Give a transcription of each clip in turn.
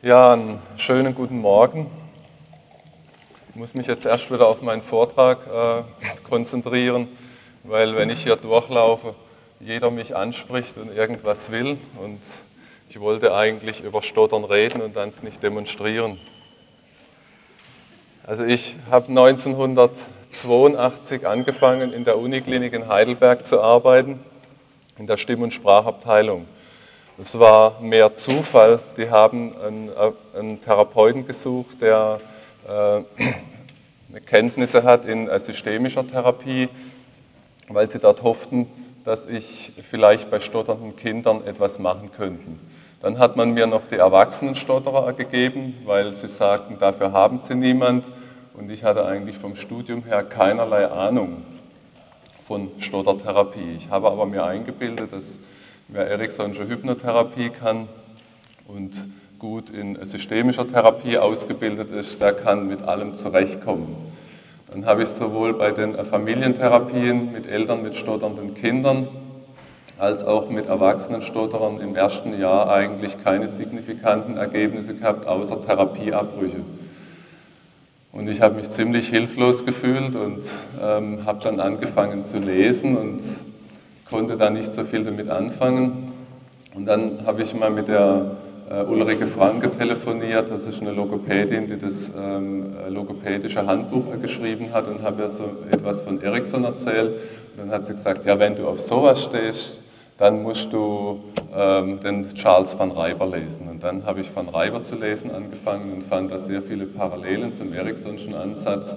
Ja, einen schönen guten Morgen. Ich muss mich jetzt erst wieder auf meinen Vortrag äh, konzentrieren, weil wenn ich hier durchlaufe, jeder mich anspricht und irgendwas will und ich wollte eigentlich über Stottern reden und dann es nicht demonstrieren. Also ich habe 1982 angefangen in der Uniklinik in Heidelberg zu arbeiten, in der Stimm- und Sprachabteilung. Es war mehr Zufall. Die haben einen, einen Therapeuten gesucht, der äh, Kenntnisse hat in äh, systemischer Therapie, weil sie dort hofften, dass ich vielleicht bei stotternden Kindern etwas machen könnte. Dann hat man mir noch die Erwachsenenstotterer gegeben, weil sie sagten, dafür haben sie niemand. Und ich hatte eigentlich vom Studium her keinerlei Ahnung von Stottertherapie. Ich habe aber mir eingebildet, dass Wer Ericksonsche Hypnotherapie kann und gut in systemischer Therapie ausgebildet ist, der kann mit allem zurechtkommen. Dann habe ich sowohl bei den Familientherapien mit Eltern mit stotternden Kindern als auch mit Erwachsenenstotterern im ersten Jahr eigentlich keine signifikanten Ergebnisse gehabt, außer Therapieabbrüche. Und ich habe mich ziemlich hilflos gefühlt und ähm, habe dann angefangen zu lesen und konnte da nicht so viel damit anfangen. Und dann habe ich mal mit der äh, Ulrike Franke telefoniert, das ist eine Logopädin, die das ähm, logopädische Handbuch geschrieben hat und habe ihr so etwas von Ericsson erzählt. Und dann hat sie gesagt, ja, wenn du auf sowas stehst, dann musst du ähm, den Charles van Reiber lesen. Und dann habe ich van Reiber zu lesen angefangen und fand da sehr viele Parallelen zum Ericssonschen Ansatz.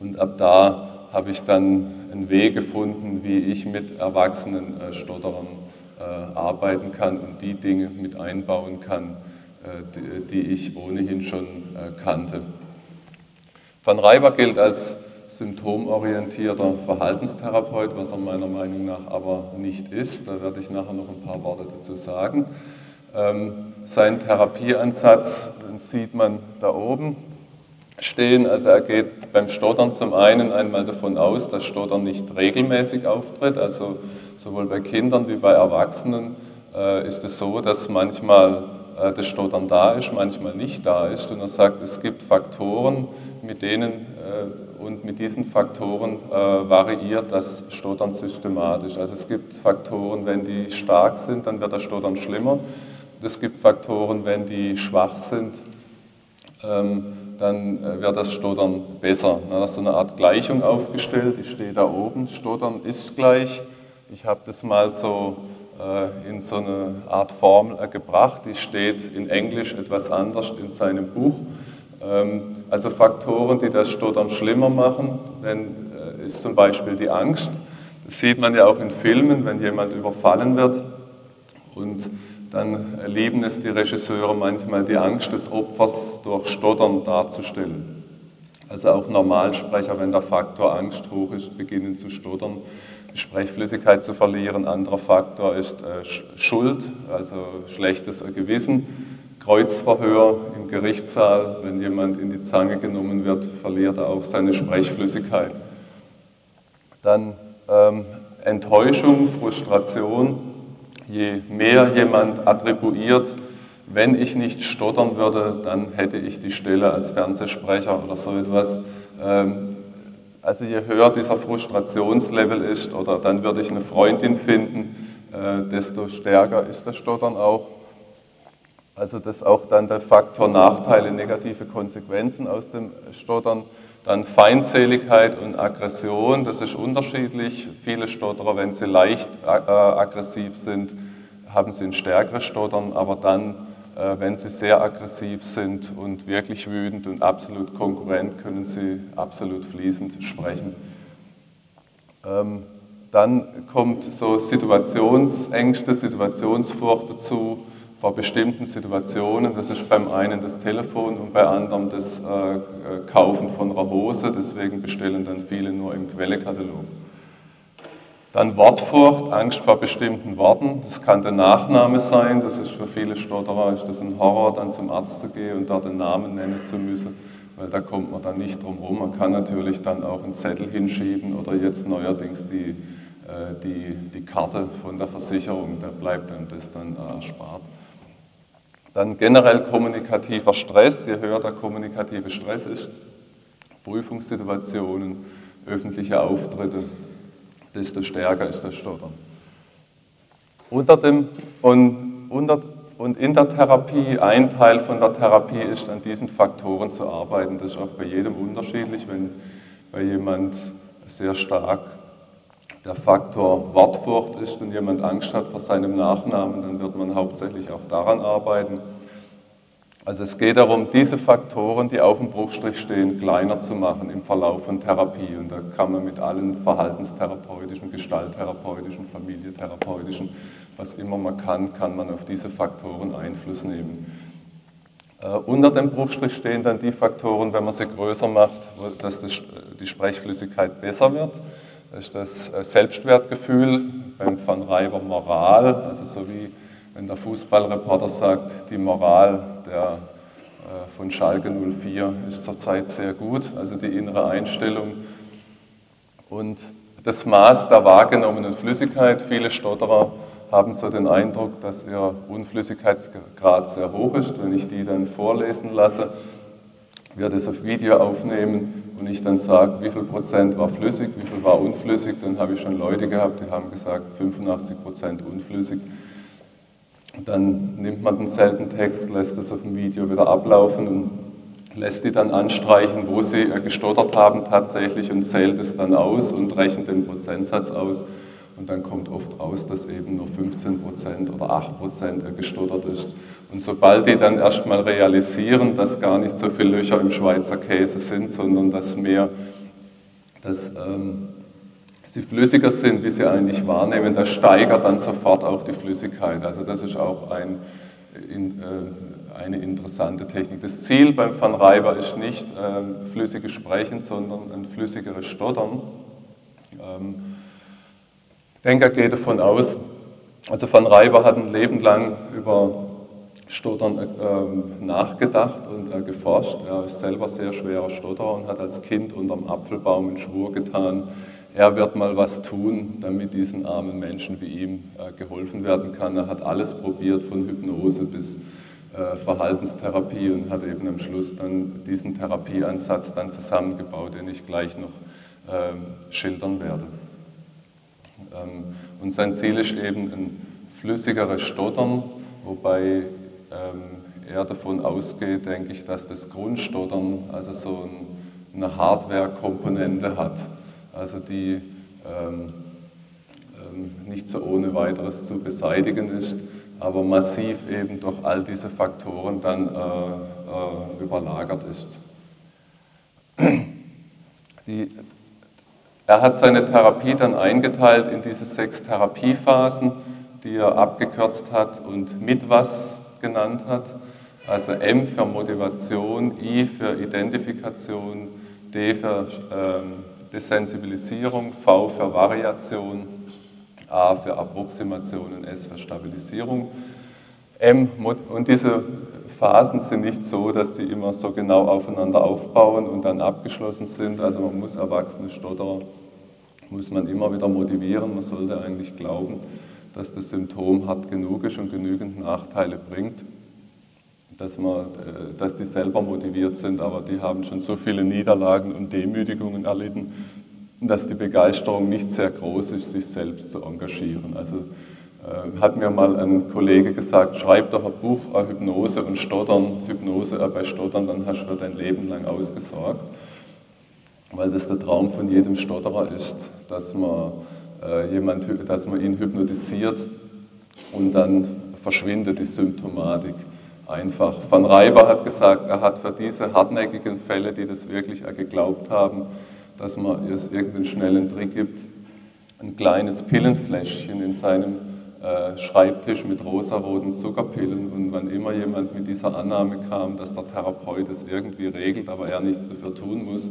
Und ab da habe ich dann einen Weg gefunden, wie ich mit erwachsenen äh, Stotterern äh, arbeiten kann und die Dinge mit einbauen kann, äh, die, die, ich ohnehin schon äh, kannte. Van Reiber gilt als symptomorientierter Verhaltenstherapeut, was er meiner Meinung nach aber nicht ist. Da werde ich nachher noch ein paar Worte dazu sagen. Ähm, sein Therapieansatz sieht man da oben stehen. Also er geht beim Stottern zum einen einmal davon aus, dass Stottern nicht regelmäßig auftritt. Also sowohl bei Kindern wie bei Erwachsenen äh, ist es so, dass manchmal äh, das Stottern da ist, manchmal nicht da ist. Und er sagt, es gibt Faktoren, mit denen äh, und mit diesen Faktoren äh, variiert das Stottern systematisch. Also es gibt Faktoren, wenn die stark sind, dann wird das Stottern schlimmer. Es gibt Faktoren, wenn die schwach sind, ähm, dann äh, wird das Stottern besser. Da ist so eine Art Gleichung aufgestellt, die steht da oben, Stottern ist gleich. Ich habe das mal so äh, in so eine Art Formel gebracht, die steht in Englisch etwas anders in seinem Buch. Ähm, also Faktoren, die das Stottern schlimmer machen, äh, ist zum Beispiel die Angst. Das sieht man ja auch in Filmen, wenn jemand überfallen wird und dann lieben es die Regisseure manchmal, die Angst des Opfers durch Stottern darzustellen. Also auch Normalsprecher, wenn der Faktor Angst hoch ist, beginnen zu stottern, die Sprechflüssigkeit zu verlieren. Anderer Faktor ist äh, Schuld, also schlechtes Gewissen. Kreuzverhör im Gerichtssaal, wenn jemand in die Zange genommen wird, verliert er auch seine Sprechflüssigkeit. Dann ähm, Enttäuschung, Frustration, je mehr jemand attribuiert, wenn ich nicht stottern würde, dann hätte ich die Stelle als Fernsehsprecher oder so etwas. Ähm, also je höher dieser Frustrationslevel ist, oder dann würde ich eine Freundin finden, äh, desto stärker ist das Stottern auch. Also das auch dann der Faktor Nachteile, negative Konsequenzen aus dem Stottern. Dann Feindseligkeit und Aggression, das ist unterschiedlich. Viele Stotterer, wenn sie leicht äh, aggressiv sind, haben sie ein stärkeres Stottern, aber dann, äh, wenn sie sehr aggressiv sind und wirklich wütend und absolut konkurrent, können sie absolut fließend sprechen. Ähm, dann kommt so Situationsängste, Situationsfurcht dazu vor bestimmten Situationen. Das ist beim einen das Telefon und bei anderem das äh, Kaufen von einer. Deswegen bestellen dann viele nur im Quellekatalog. Dann Wortfurcht, Angst vor bestimmten Worten. Das kann der Nachname sein. Das ist für viele Stotterer ist das ein Horror, dann zum Arzt zu gehen und dort den Namen nennen zu müssen, weil da kommt man dann nicht drum rum. Man kann natürlich dann auch einen Zettel hinschieben oder jetzt neuerdings die, äh, die, die Karte von der Versicherung. Da bleibt einem das dann erspart. Dann generell kommunikativer Stress, je höher der kommunikative Stress ist, Prüfungssituationen, öffentliche Auftritte, desto stärker ist das Stottern. Unter dem, und, unter, und in der Therapie, ein Teil von der Therapie ist, an diesen Faktoren zu arbeiten. Das ist auch bei jedem unterschiedlich. Wenn bei jemand sehr stark der Faktor Wortfurcht ist und jemand Angst hat vor seinem Nachnamen, dann wird man hauptsächlich auch daran arbeiten. Also es geht darum, diese Faktoren, die auf dem Bruchstrich stehen, kleiner zu machen im Verlauf von Therapie. Und da kann man mit allen verhaltenstherapeutischen, gestalttherapeutischen, familietherapeutischen, was immer man kann, kann man auf diese Faktoren Einfluss nehmen. Äh, unter dem Bruchstrich stehen dann die Faktoren, wenn man sie größer macht, dass das, die Sprechflüssigkeit besser wird. Das ist das äh, Selbstwertgefühl, beim Van Reiber Moral, also so wie wenn der Fußballreporter sagt, die Moral der, äh, von Schalke 04 ist zurzeit sehr gut, also die innere Einstellung und das Maß der wahrgenommenen Flüssigkeit. Viele Stotterer haben so den Eindruck, dass ihr Unflüssigkeitsgrad sehr hoch ist. Wenn ich die dann vorlesen lasse, werde es auf Video aufnehmen und ich dann sage, wie viel Prozent war flüssig, wie viel war unflüssig, dann habe ich schon Leute gehabt, die haben gesagt 85 Prozent unflüssig. Dann nimmt man denselben Text, lässt es auf dem Video wieder ablaufen und lässt die dann anstreichen, wo sie gestottert haben tatsächlich und zählt es dann aus und rechnet den Prozentsatz aus. Und dann kommt oft raus, dass eben nur 15% oder 8% gestottert ist. Und sobald die dann erstmal realisieren, dass gar nicht so viele Löcher im Schweizer Käse sind, sondern dass mehr, dass ähm, sie flüssiger sind, wie sie eigentlich wahrnehmen, das steigert dann sofort auch die Flüssigkeit. Also das ist auch ein, in, äh, eine interessante Technik. Das Ziel beim Van Reiber ist nicht äh, flüssiges Sprechen, sondern ein flüssigeres Stottern. Ähm, ich denke, er geht davon aus, also Van Reiber hat ein Leben lang über Stottern äh, nachgedacht und äh, geforscht. Er ist selber sehr schwerer Stotterer und hat als Kind unterm Apfelbaum einen Schwur getan, er wird mal was tun, damit diesen armen Menschen wie ihm äh, geholfen werden kann. Er hat alles probiert, von Hypnose bis äh, Verhaltenstherapie und hat eben am Schluss dann diesen Therapieansatz dann zusammengebaut, den ich gleich noch ähm, schildern werde. Ähm, und sein Ziel ist eben ein flüssigeres Stottern, wobei ähm, er davon ausgeht, denke ich, dass das Grundstottern also so eine Hardware-Komponente hat also die ähm, ähm, nicht so ohne weiteres zu beseitigen ist, aber massiv eben durch all diese Faktoren dann äh, äh, überlagert ist. Die, er hat seine Therapie dann eingeteilt in diese sechs Therapiephasen, die er abgekürzt hat und mit was genannt hat. Also M für Motivation, I für Identifikation, D für ähm, Desensibilisierung, V für Variation, A für Approximation und S für Stabilisierung. M und diese Phasen sind nicht so, dass die immer so genau aufeinander aufbauen und dann abgeschlossen sind. Also man muss erwachsene Stotterer, muss man immer wieder motivieren. Man sollte eigentlich glauben, dass das Symptom hart genug ist und genügend Nachteile bringt dass, man, äh, dass die selber motiviert sind, aber die haben schon so viele Niederlagen und Demütigungen erlitten, dass die Begeisterung nicht sehr groß ist, sich selbst zu engagieren. Also äh, hat mir mal ein Kollege gesagt, schreib doch ein Buch über Hypnose und Stottern, Hypnose bei Stottern, dann hast du dein Leben lang ausgesorgt. Weil das der Traum von jedem Stotterer ist, dass man, äh, jemand, dass man ihn hypnotisiert und dann verschwindet die Symptomatik einfach. Van Reiber hat gesagt, er hat für diese hartnäckigen Fälle, die das wirklich geglaubt haben, dass man es irgendeinen schnellen Trick gibt, ein kleines Pillenfläschchen in seinem äh, Schreibtisch mit rosaroten Zuckerpillen. Und wann immer jemand mit dieser Annahme kam, dass der Therapeut es irgendwie regelt, aber er nichts dafür tun muss,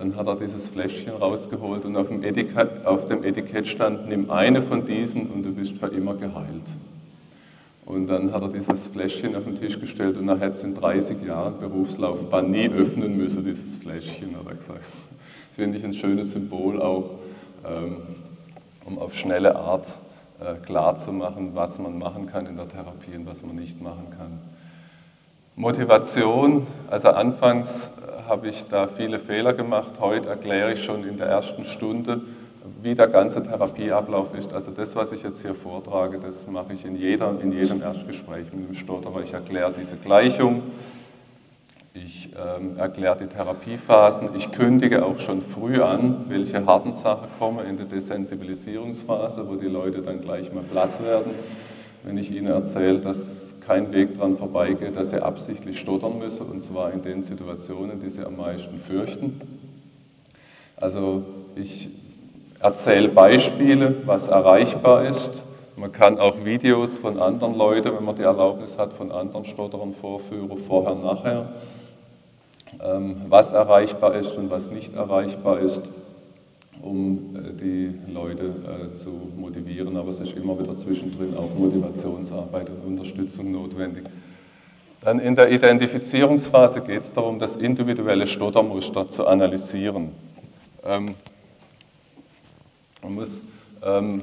dann hat er dieses Fläschchen rausgeholt und auf dem Etikett, auf dem Etikett stand, nimm eine von diesen und du bist für immer geheilt. Und dann hat er dieses Fläschchen auf den Tisch gestellt und er hätte es in 30 Jahren Berufslaufbahn nie öffnen müssen, dieses Fläschchen, hat er gesagt. Das finde ich ein schönes Symbol auch, ähm, um auf schnelle Art äh, klarzumachen, was man machen kann in der Therapie und was man nicht machen kann. Motivation, also anfangs habe ich da viele Fehler gemacht. Heute erkläre ich schon in der ersten Stunde, wie der ganze Therapieablauf ist. Also das, was ich jetzt hier vortrage, das mache ich in, jeder, in jedem Erstgespräch mit dem Stotterer. Ich erkläre diese Gleichung, ich ähm, erkläre die Therapiephasen, ich kündige auch schon früh an, welche harten Sachen kommen in der Desensibilisierungsphase, wo die Leute dann gleich mal blass werden, wenn ich ihnen erzähle, dass kein Weg daran vorbeigeht, dass sie absichtlich stottern müssen, und zwar in den Situationen, die sie am meisten fürchten. Also ich erzähle Beispiele, was erreichbar ist. Man kann auch Videos von anderen Leuten, wenn man die Erlaubnis hat, von anderen Stotterern vorführen, vorher, nachher, ähm, was erreichbar ist und was nicht erreichbar ist, um äh, die Leute äh, zu motivieren. Aber es ist immer wieder zwischendrin auch Motivationsarbeit und Unterstützung notwendig. Dann in der Identifizierungsphase geht es darum, das individuelle Stottermuster zu analysieren. Ähm, man muss ähm,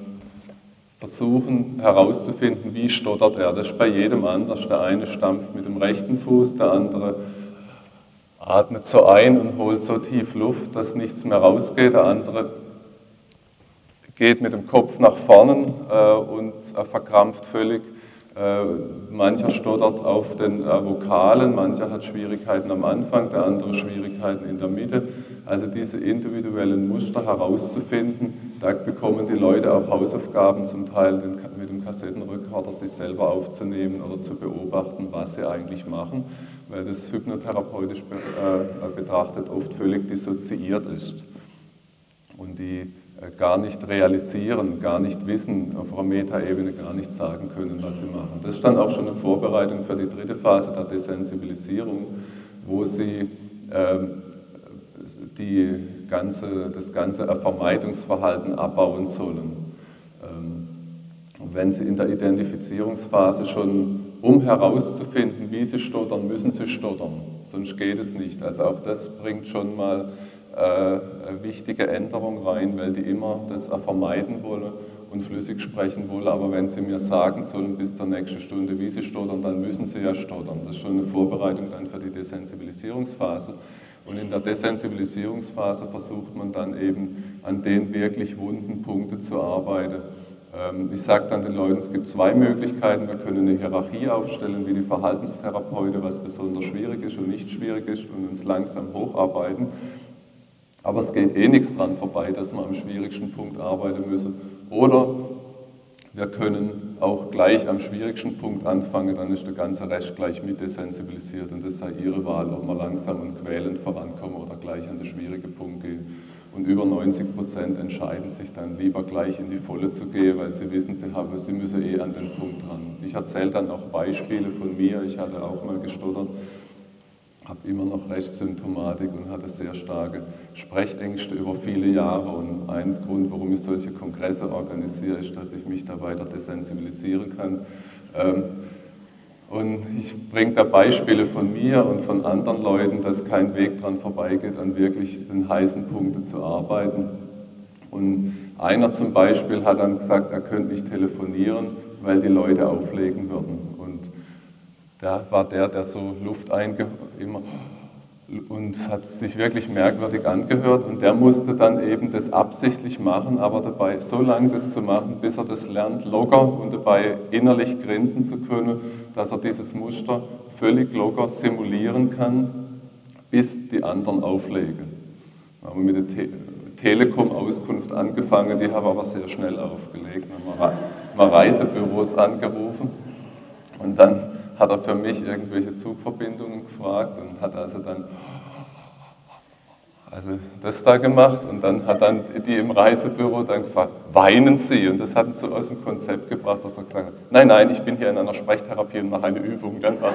versuchen herauszufinden, wie stottert er. Das ist bei jedem anders. Der eine stampft mit dem rechten Fuß, der andere atmet so ein und holt so tief Luft, dass nichts mehr rausgeht. Der andere geht mit dem Kopf nach vorne äh, und äh, verkrampft völlig. Äh, mancher stottert auf den äh, Vokalen, mancher hat Schwierigkeiten am Anfang, der andere Schwierigkeiten in der Mitte. Also diese individuellen Muster herauszufinden, da bekommen die Leute auch Hausaufgaben, zum Teil mit dem Kassettenrekorder sich selber aufzunehmen oder zu beobachten, was sie eigentlich machen, weil das hypnotherapeutisch äh, betrachtet oft völlig dissoziiert ist und die äh, gar nicht realisieren, gar nicht wissen, auf einer Metaebene gar nicht sagen können, was sie machen. Das ist dann auch schon eine Vorbereitung für die dritte Phase der Desensibilisierung, wo sie ähm, die ganze, das ganze Vermeidungsverhalten abbauen sollen. Ähm, wenn sie in der Identifizierungsphase schon, um herauszufinden, wie sie stottern, müssen sie stottern, sonst geht es nicht. Also auch das bringt schon mal äh, wichtige Änderung rein, weil die immer das vermeiden wollen und flüssig sprechen wollen. Aber wenn sie mir sagen sollen bis zur nächsten Stunde, wie sie stottern, dann müssen sie ja stottern. Das ist schon eine Vorbereitung dann für die Desensibilisierungsphase. Und in der Desensibilisierungsphase versucht man dann eben an den wirklich wunden Punkten zu arbeiten. Ähm, ich sage dann den Leuten, es gibt zwei Möglichkeiten. Wir können eine Hierarchie aufstellen, wie die Verhaltenstherapeuten, was besonders schwierig ist und nicht schwierig ist, und uns langsam hocharbeiten. Aber es geht eh nichts dran vorbei, dass wir am schwierigsten Punkt arbeiten müssen. Oder wir können auch gleich am schwierigsten Punkt anfangen, dann ist der ganze Rest gleich mit desensibilisiert und das sei Ihre Wahl, ob wir langsam und quälend vorankommen oder gleich an den schwierigen Punkt gehen. Und über 90 Prozent entscheiden sich dann lieber gleich in die Volle zu gehen, weil sie wissen, sie, haben, sie müssen eh an den Punkt ran. Ich erzähle dann auch Beispiele von mir. Ich hatte auch mal gestottert habe immer noch Rechtssymptomatik und hatte sehr starke Sprechängste über viele Jahre. Und ein Grund, warum ich solche Kongresse organisiere, ist, dass ich mich da weiter desensibilisieren kann. Ähm, und ich bringe da Beispiele von mir und von anderen Leuten, dass kein Weg dran vorbeigeht, an wirklich den heißen Punkten zu arbeiten. Und einer zum Beispiel hat dann gesagt, er könnte nicht telefonieren, weil die Leute auflegen würden der war der, der so Luft einge immer und hat sich wirklich merkwürdig angehört und der musste dann eben das absichtlich machen, aber dabei so lange das zu machen, bis er das lernt, locker und dabei innerlich grinsen zu können, dass er dieses Muster völlig locker simulieren kann, bis die anderen auflegen. Wir haben mit der Te Telekom-Auskunft angefangen, die haben aber sehr schnell aufgelegt. Wir haben mal Reisebüros angerufen und dann hat er für mich irgendwelche Zugverbindungen gefragt und hat also dann also das da gemacht und dann hat dann die im Reisebüro dann gefragt, weinen Sie? Und das hat uns so aus dem Konzept gebracht, dass er gesagt hat, nein, nein, ich bin hier in einer Sprechtherapie und mache eine Übung. Dann war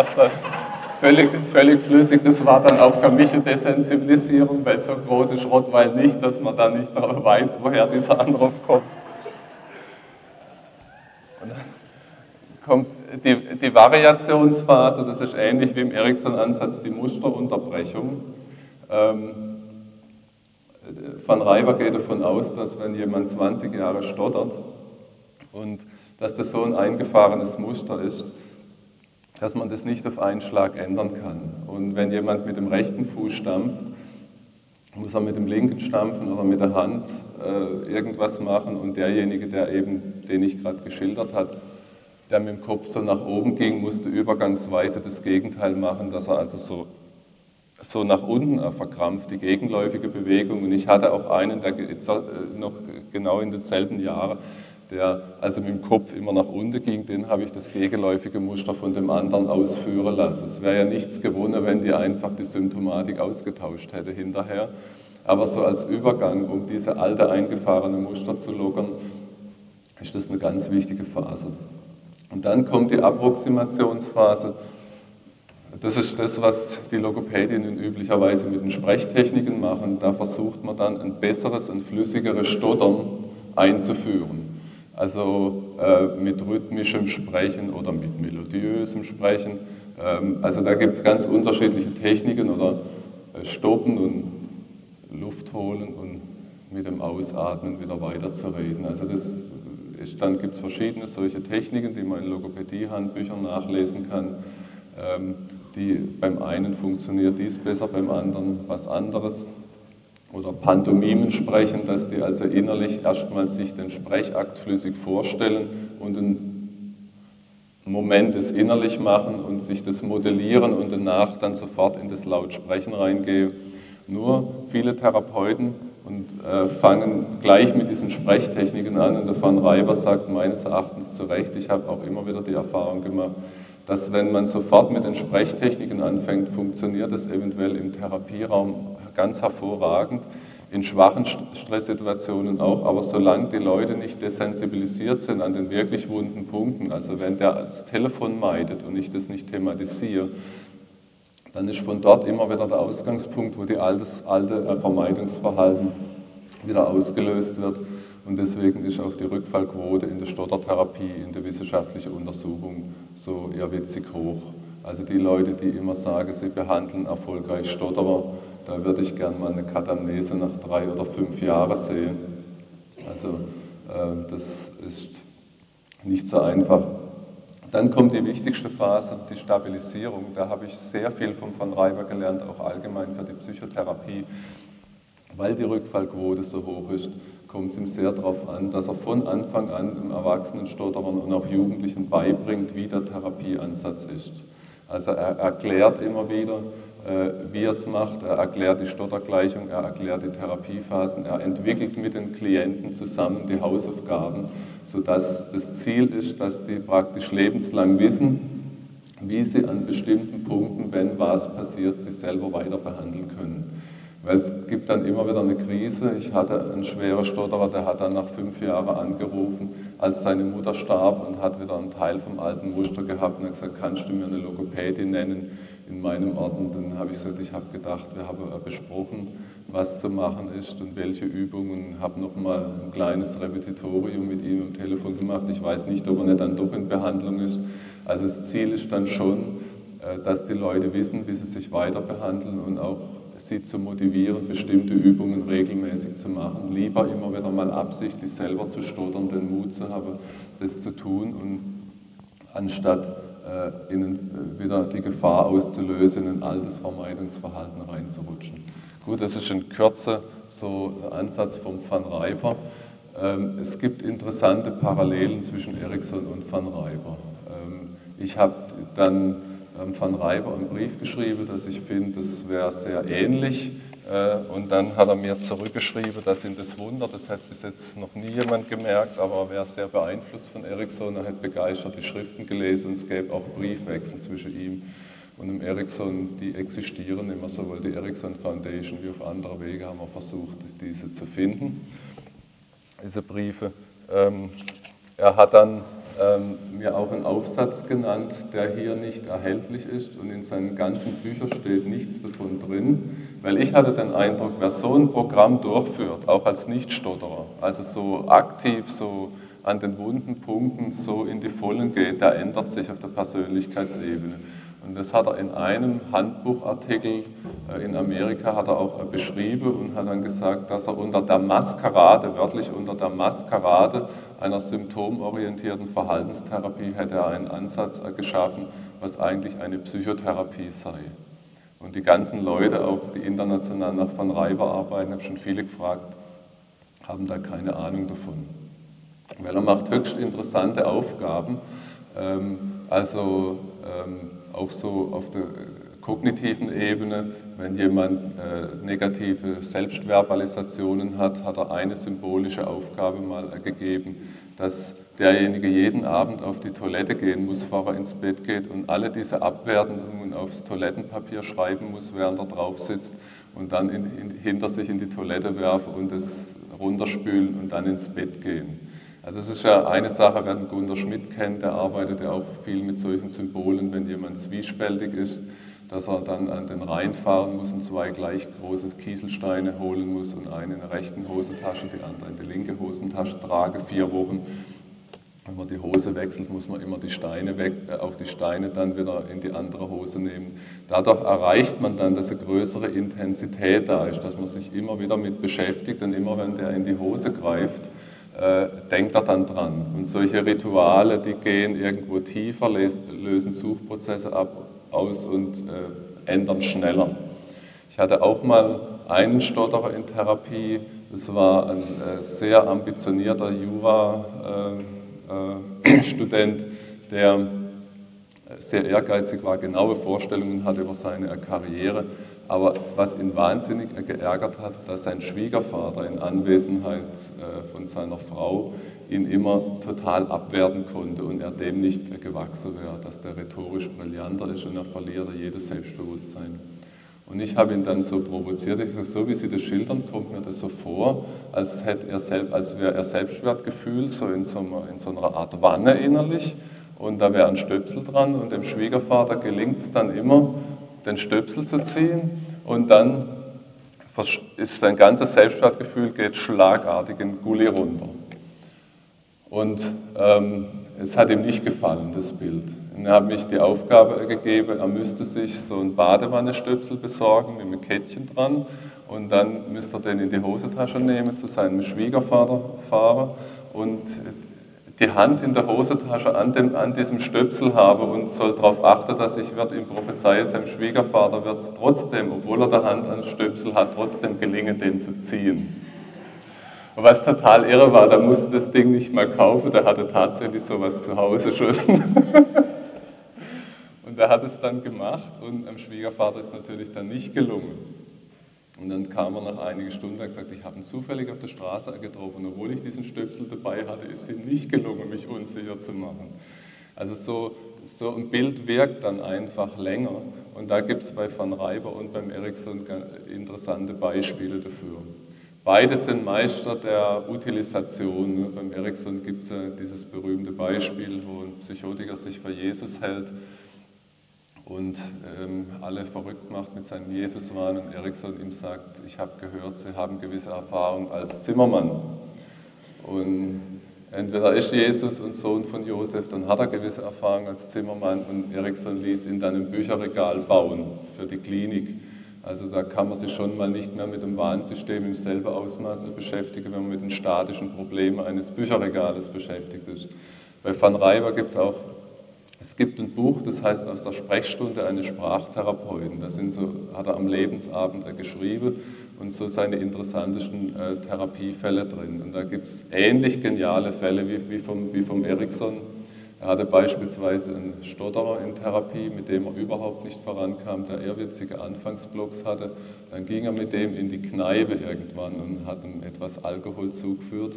es dann völlig, völlig flüssig. Das war dann auch für mich eine Desensibilisierung, weil so groß ist Rottweil nicht, dass man da nicht weiß, woher dieser Anruf kommt. Und dann kommt die, die Variationsphase, das ist ähnlich wie im Ericsson-Ansatz die Musterunterbrechung. Ähm, Van Reiber geht davon aus, dass wenn jemand 20 Jahre stottert und dass das so ein eingefahrenes Muster ist, dass man das nicht auf einen Schlag ändern kann. Und wenn jemand mit dem rechten Fuß stampft, muss er mit dem linken stampfen oder mit der Hand äh, irgendwas machen und derjenige, der eben, den ich gerade geschildert habe, der mit dem Kopf so nach oben ging, musste übergangsweise das Gegenteil machen, dass er also so, so nach unten verkrampft, die gegenläufige Bewegung. Und ich hatte auch einen, der äh, noch genau in denselben Jahren, der also mit dem Kopf immer nach unten ging, den habe ich das gegenläufige Muster von dem anderen ausführen lassen. Es wäre ja nichts gewonnen, wenn die einfach die Symptomatik ausgetauscht hätte hinterher. Aber so als Übergang, um diese alte eingefahrene Muster zu lockern, ist das eine ganz wichtige Phase. Und dann kommt die Approximationsphase. Das ist das, was die Logopädinnen üblicherweise mit den Sprechtechniken machen. Da versucht man dann ein besseres und flüssigeres Stottern einzuführen. Also äh, mit rhythmischem Sprechen oder mit melodiösem Sprechen. Ähm, also da gibt es ganz unterschiedliche Techniken oder äh, Stoppen und Luft holen und mit dem Ausatmen wieder weiterzureden. Also das ist, dann gibt es verschiedene solche Techniken, die man in Logopädie-Handbüchern nachlesen kann. Ähm, die, beim einen funktioniert dies besser, beim anderen was anderes. Oder Pantomimen sprechen, dass die also innerlich erstmal sich den Sprechakt flüssig vorstellen und einen Moment des innerlich machen und sich das modellieren und danach dann sofort in das Lautsprechen reingehen. Nur viele Therapeuten und äh, fangen gleich mit diesen Sprechtechniken an. Und der Van Reiber sagt meines Erachtens zu Recht, ich habe auch immer wieder die Erfahrung gemacht, dass wenn man sofort mit den Sprechtechniken anfängt, funktioniert das eventuell im Therapieraum ganz hervorragend, in schwachen Stresssituationen auch, aber solange die Leute nicht desensibilisiert sind an den wirklich wunden Punkten, also wenn der das Telefon meidet und ich das nicht thematisiere, dann ist von dort immer wieder der Ausgangspunkt, wo die altes, alte Vermeidungsverhalten wieder ausgelöst wird. Und deswegen ist auch die Rückfallquote in der Stottertherapie, in der wissenschaftlichen Untersuchung so eher witzig hoch. Also die Leute, die immer sagen, sie behandeln erfolgreich Stotterer, da würde ich gerne mal eine Katamnese nach drei oder fünf Jahren sehen. Also äh, das ist nicht so einfach. Dann kommt die wichtigste Phase, die Stabilisierung. Da habe ich sehr viel von Van Reiber gelernt, auch allgemein für die Psychotherapie. Weil die Rückfallquote so hoch ist, kommt es ihm sehr darauf an, dass er von Anfang an dem Erwachsenenstotterern und auch Jugendlichen beibringt, wie der Therapieansatz ist. Also er erklärt immer wieder, äh, wie er es macht, er erklärt die Stottergleichung, er erklärt die Therapiephasen, er entwickelt mit den Klienten zusammen die Hausaufgaben sodass das Ziel ist, dass die praktisch lebenslang wissen, wie sie an bestimmten Punkten, wenn was passiert, sich selber weiter behandeln können. Weil es gibt dann immer wieder eine Krise. Ich hatte einen schweren Stotterer, der hat dann nach fünf Jahren angerufen, als seine Mutter starb und hat wieder einen Teil vom alten Muster gehabt und hat gesagt, kannst du mir eine Logopädie nennen in meinem Ort? Und dann habe ich gesagt, ich habe gedacht, wir haben besprochen, was zu machen ist und welche Übungen. Habe nochmal ein kleines Repetitorium mit ihm am Telefon gemacht. Ich weiß nicht, ob er nicht dann doch in Behandlung ist. Also das Ziel ist dann schon, äh, dass die Leute wissen, wie sie sich weiter behandeln und auch sie zu motivieren, bestimmte Übungen regelmäßig zu machen. Lieber immer wieder mal absichtlich selber zu stottern, den Mut zu haben, das zu tun und anstatt äh, ihnen äh, wieder die Gefahr auszulösen, in ein altes Vermeidungsverhalten reinzurutschen. Gut, das ist in Kürze so der Ansatz von Van Reiber. Ähm, es gibt interessante Parallelen zwischen Ericsson und Van Reiber. Ähm, ich habe dann ähm, Van Reiber einen Brief geschrieben, dass ich finde, das wäre sehr ähnlich. Äh, und dann hat er mir zurückgeschrieben, das sind das Wunder, das hat bis jetzt noch nie jemand gemerkt, aber er wäre sehr beeinflusst von Ericsson, er hat begeistert die Schriften gelesen und es gäbe auch Briefwechsel zwischen ihm und im Ericsson, die existieren immer sowohl die Ericsson Foundation wie auf andere Wege haben wir versucht, diese zu finden, diese Briefe. Ähm, er hat dann ähm, mir auch einen Aufsatz genannt, der hier nicht erhältlich ist und in seinen ganzen Büchern steht nichts davon drin, weil ich hatte den Eindruck, wer so ein Programm durchführt, auch als Nichtstotterer, also so aktiv, so an den wunden Punkten so in die Vollen geht, der ändert sich auf der Persönlichkeitsebene. Und das hat er in einem Handbuchartikel äh, in Amerika hat er auch beschrieben und hat dann gesagt, dass er unter der Maskerade, wörtlich unter der Maskerade einer symptomorientierten Verhaltenstherapie hätte er einen Ansatz geschaffen, was eigentlich eine Psychotherapie sei. Und die ganzen Leute, auch die international nach Van Reiber arbeiten, habe schon viele gefragt, haben da keine Ahnung davon. Weil er macht höchst interessante Aufgaben, ähm, also auch so auf der kognitiven Ebene, wenn jemand äh, negative Selbstverbalisationen hat, hat er eine symbolische Aufgabe mal gegeben, dass derjenige jeden Abend auf die Toilette gehen muss, bevor er ins Bett geht und alle diese Abwertungen aufs Toilettenpapier schreiben muss, während er drauf sitzt und dann in, in, hinter sich in die Toilette werfen und es runterspülen und dann ins Bett gehen. Also es ist ja eine Sache, wer den Gunter Schmidt kennt, der arbeitet ja auch viel mit solchen Symbolen, wenn jemand zwiespältig ist, dass er dann an den Rhein fahren muss und zwei gleich große Kieselsteine holen muss und eine in der rechten Hosentasche, die andere in die linke Hosentasche trage, vier Wochen wenn man die Hose wechselt, muss man immer die Steine weg, äh, auch die Steine dann wieder in die andere Hose nehmen. Dadurch erreicht man dann, dass eine größere Intensität da ist, dass man sich immer wieder mit beschäftigt und immer wenn der in die Hose greift, äh, denkt er dann dran. Und solche Rituale, die gehen irgendwo tiefer, lösen Suchprozesse ab, aus und äh, ändern schneller. Ich hatte auch mal einen Stotterer in Therapie, das war ein äh, sehr ambitionierter Jura. Äh, äh, der sehr ehrgeizig war, genaue Vorstellungen hatte über seine Karriere. Aber was ihn wahnsinnig geärgert hat, dass sein Schwiegervater in Anwesenheit äh, von seiner Frau ihn immer total abwerten konnte und er dem nicht gewachsen wäre, dass der rhetorisch brillanter ist und er verliere jedes Selbstbewusstsein. Und ich habe ihn dann so provoziert, ich sage, so wie Sie das schildern, kommt mir das so vor, als, hätte er selbst, als wäre er Selbstwertgefühl so in so, einer, in so einer Art Wanne innerlich und da wäre ein Stöpsel dran und dem Schwiegervater gelingt es dann immer, den Stöpsel zu ziehen und dann ist sein ganzes Selbstwertgefühl geht schlagartig in Gully runter. Und ähm, es hat ihm nicht gefallen, das Bild. Und er hat mich die Aufgabe gegeben, er müsste sich so einen Badewannenstöpsel besorgen mit einem Kettchen dran und dann müsste er den in die Hosentasche nehmen, zu seinem Schwiegervater fahren und die Hand in der Hosentasche an, dem, an diesem Stöpsel habe und soll darauf achten, dass ich wird ihm prophezeie, seinem Schwiegervater wird es trotzdem, obwohl er der Hand an Stöpsel hat, trotzdem gelingen, den zu ziehen. Und was total irre war, da musste das Ding nicht mal kaufen, der hatte tatsächlich sowas zu Hause schon. Und er hat es dann gemacht und dem Schwiegervater ist natürlich dann nicht gelungen. Und dann kam er nach einigen Stunden und gesagt, ich habe ihn zufällig auf der Straße getroffen. Obwohl ich diesen Stöpsel dabei hatte, ist es ihm nicht gelungen, mich unsicher zu machen. Also so, so ein Bild wirkt dann einfach länger. Und da gibt es bei Van Reiber und beim Ericsson interessante Beispiele dafür. Beide sind Meister der Utilisation. Beim Ericsson gibt es ja dieses berühmte Beispiel, wo ein Psychotiker sich für Jesus hält und ähm, alle verrückt macht mit seinem Jesuswahn und Eriksson ihm sagt, ich habe gehört, Sie haben gewisse Erfahrung als Zimmermann. Und entweder ist Jesus und Sohn von Josef, dann hat er gewisse Erfahrung als Zimmermann und Eriksson ließ ihn dann ein Bücherregal bauen für die Klinik. Also da kann man sich schon mal nicht mehr mit dem Warnsystem im selben Ausmaß beschäftigen, wenn man mit den statischen Problemen eines Bücherregales beschäftigt ist. Bei Van Reiber gibt es auch gibt ein Buch, das heißt aus der Sprechstunde eines Sprachtherapeuten. Das sind so, hat er am Lebensabend geschrieben und so seine interessantesten äh, Therapiefälle drin. Und da gibt es ähnlich geniale Fälle wie, wie, vom, wie vom Ericsson. Er hatte beispielsweise einen Stotterer in Therapie, mit dem er überhaupt nicht vorankam, der ehrwitzige Anfangsblocks hatte. Dann ging er mit dem in die Kneipe irgendwann und hat ihm etwas Alkohol zugeführt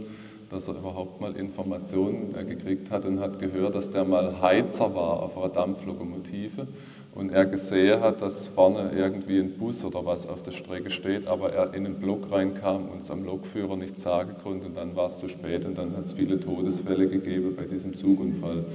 dass er überhaupt mal Informationen äh, gekriegt hat und hat gehört, dass der mal Heizer war auf einer Dampflokomotive und er gesehen hat, dass vorne irgendwie ein Bus oder was auf der Strecke steht, aber er in den Block reinkam und es am Lokführer nicht sagen konnte und dann war es zu spät und dann hat es viele Todesfälle gegeben bei diesem Zugunfall,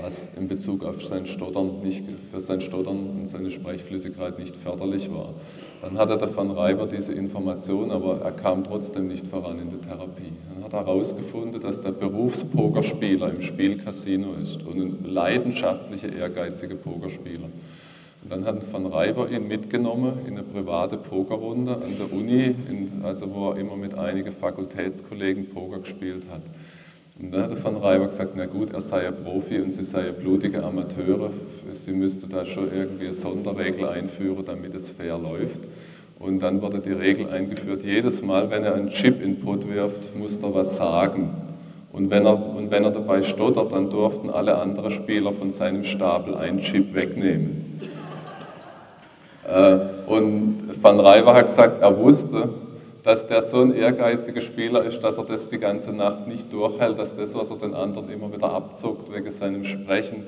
was in Bezug auf sein Stottern nicht, für sein Stottern und seine Sprechflüssigkeit nicht förderlich war. Dann hatte der Van Reiber diese Information, aber er kam trotzdem nicht voran in der Therapie. Dann hat er herausgefunden, dass der Berufspokerspieler im Spielcasino ist und ein leidenschaftlicher, ehrgeiziger Pokerspieler. Und dann hat Van Reiber ihn mitgenommen in eine private Pokerrunde an der Uni, in, also wo er immer mit einigen Fakultätskollegen Poker gespielt hat. Und dann hat Van Reiber gesagt, na gut, er sei ja Profi und sie sei ja blutige Amateure. Sie müsste da schon irgendwie Sonderregel einführen, damit es fair läuft. Und dann wurde die Regel eingeführt, jedes Mal, wenn er einen Chip-Input wirft, muss er was sagen. Und wenn, er, und wenn er dabei stottert, dann durften alle anderen Spieler von seinem Stapel einen Chip wegnehmen. Äh, und Van Reiber hat gesagt, er wusste, dass der so ein ehrgeiziger Spieler ist, dass er das die ganze Nacht nicht durchhält, dass das, was er den anderen immer wieder abzuckt wegen seinem Sprechen,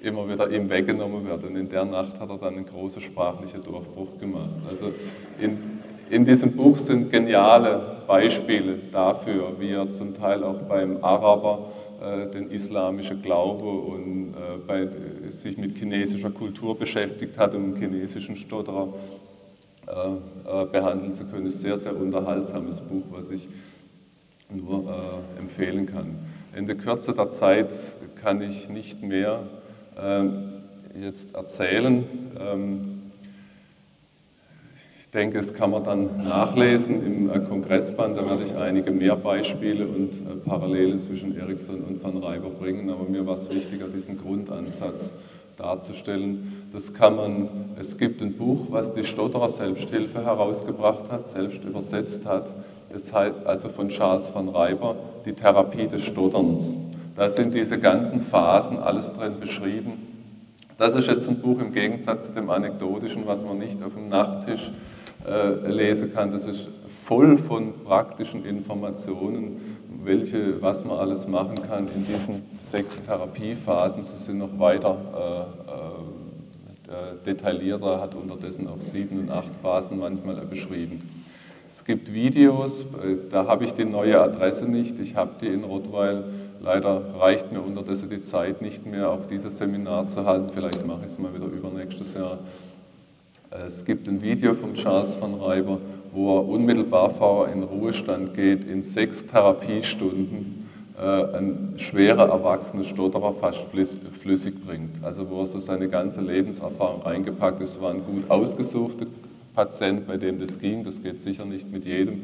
immer wieder ihm weggenommen wird. Und in der Nacht hat er dann einen großen sprachlichen Durchbruch gemacht. Also in, in diesem Buch sind geniale Beispiele dafür, wie er zum Teil auch beim Araber äh, den islamischen Glaube und äh, bei, sich mit chinesischer Kultur beschäftigt hat, um chinesischen Stotterer äh, äh, behandeln zu können. Sehr, sehr unterhaltsames Buch, was ich nur äh, empfehlen kann. In der Kürze der Zeit kann ich nicht mehr jetzt erzählen. Ähm, ich denke, das kann man dann nachlesen im äh, Kongressband. Da werde ich einige mehr Beispiele und äh, Parallelen zwischen Ericsson und Van Reiber bringen. Aber mir war es wichtiger, diesen Grundansatz darzustellen. Das kann man, es gibt ein Buch, was die Stotterer Selbsthilfe herausgebracht hat, selbst übersetzt hat. Das heißt also von Charles van Reiber, die Therapie des Stotterns. Da sind diese ganzen Phasen alles drin beschrieben. Das ist jetzt ein Buch im Gegensatz zu dem anekdotischen, was man nicht auf dem Nachttisch äh, lesen kann. Das ist voll von praktischen Informationen, welche, was man alles machen kann in diesen sechs Therapiephasen. Sie sind noch weiter äh, äh, detaillierter, hat unterdessen auch sieben und acht Phasen manchmal beschrieben. Es gibt Videos, äh, da habe ich die neue Adresse nicht. Ich habe die in Rottweil Leider reicht mir unterdessen die Zeit nicht mehr, auch dieses Seminar zu halten. Vielleicht mache ich es mal wieder übernächstes Jahr. Es gibt ein Video von Charles van Reiber, wo er unmittelbar vor in Ruhestand geht, in sechs Therapiestunden äh, ein schwerer erwachsener Stotterer fast flüssig bringt. Also wo er so seine ganze Lebenserfahrung reingepackt ist. Es war ein gut ausgesuchter Patient, bei dem das ging. Das geht sicher nicht mit jedem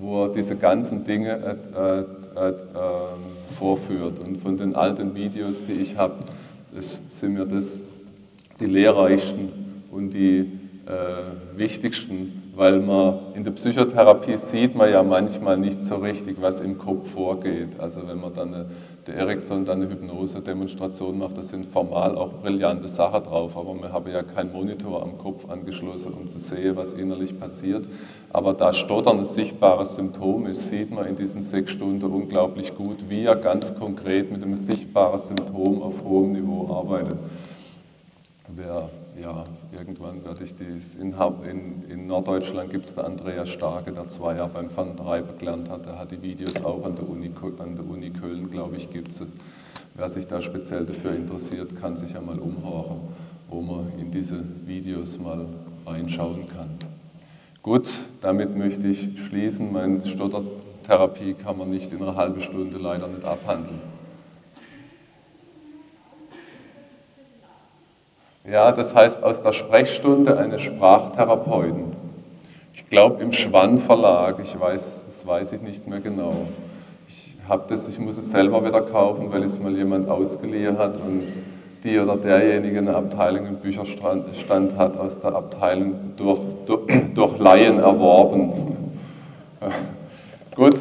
wo er diese ganzen Dinge äh, äh, äh, vorführt. Und von den alten Videos, die ich habe, sind mir das die lehrreichsten und die äh, wichtigsten, weil man in der Psychotherapie sieht man ja manchmal nicht so richtig, was im Kopf vorgeht. Also wenn man dann eine, der Ericsson dann eine Hypnose-Demonstration macht, da sind formal auch brillante Sachen drauf, aber wir haben ja keinen Monitor am Kopf angeschlossen, um zu sehen, was innerlich passiert. Aber da Stottern ein sichtbares Symptom ist, sieht man in diesen sechs Stunden unglaublich gut, wie er ganz konkret mit einem sichtbaren Symptom auf hohem Niveau arbeitet. Wer, ja, irgendwann werde ich dies, in, in, in Norddeutschland gibt es da Andreas Starke, der zwei Jahre beim Van Treiber gelernt hat, der hat die Videos auch an der Uni, an der Uni Köln, glaube ich, gibt es. Wer sich da speziell dafür interessiert, kann sich ja mal umhören, wo man in diese Videos mal reinschauen kann. Gut, damit möchte ich schließen. Meine Stottertherapie kann man nicht in einer halben Stunde leider nicht abhandeln. Ja, das heißt aus der Sprechstunde eines Sprachtherapeuten. Ich glaube im Schwann Verlag, ich weiß, das weiß ich nicht mehr genau. Ich das, ich muss es selber wieder kaufen, weil es mal jemand ausgeliehen hat und die oder derjenige eine Abteilung im Bücherstand hat, aus der Abteilung durch, durch, durch Laien erworben. Gut,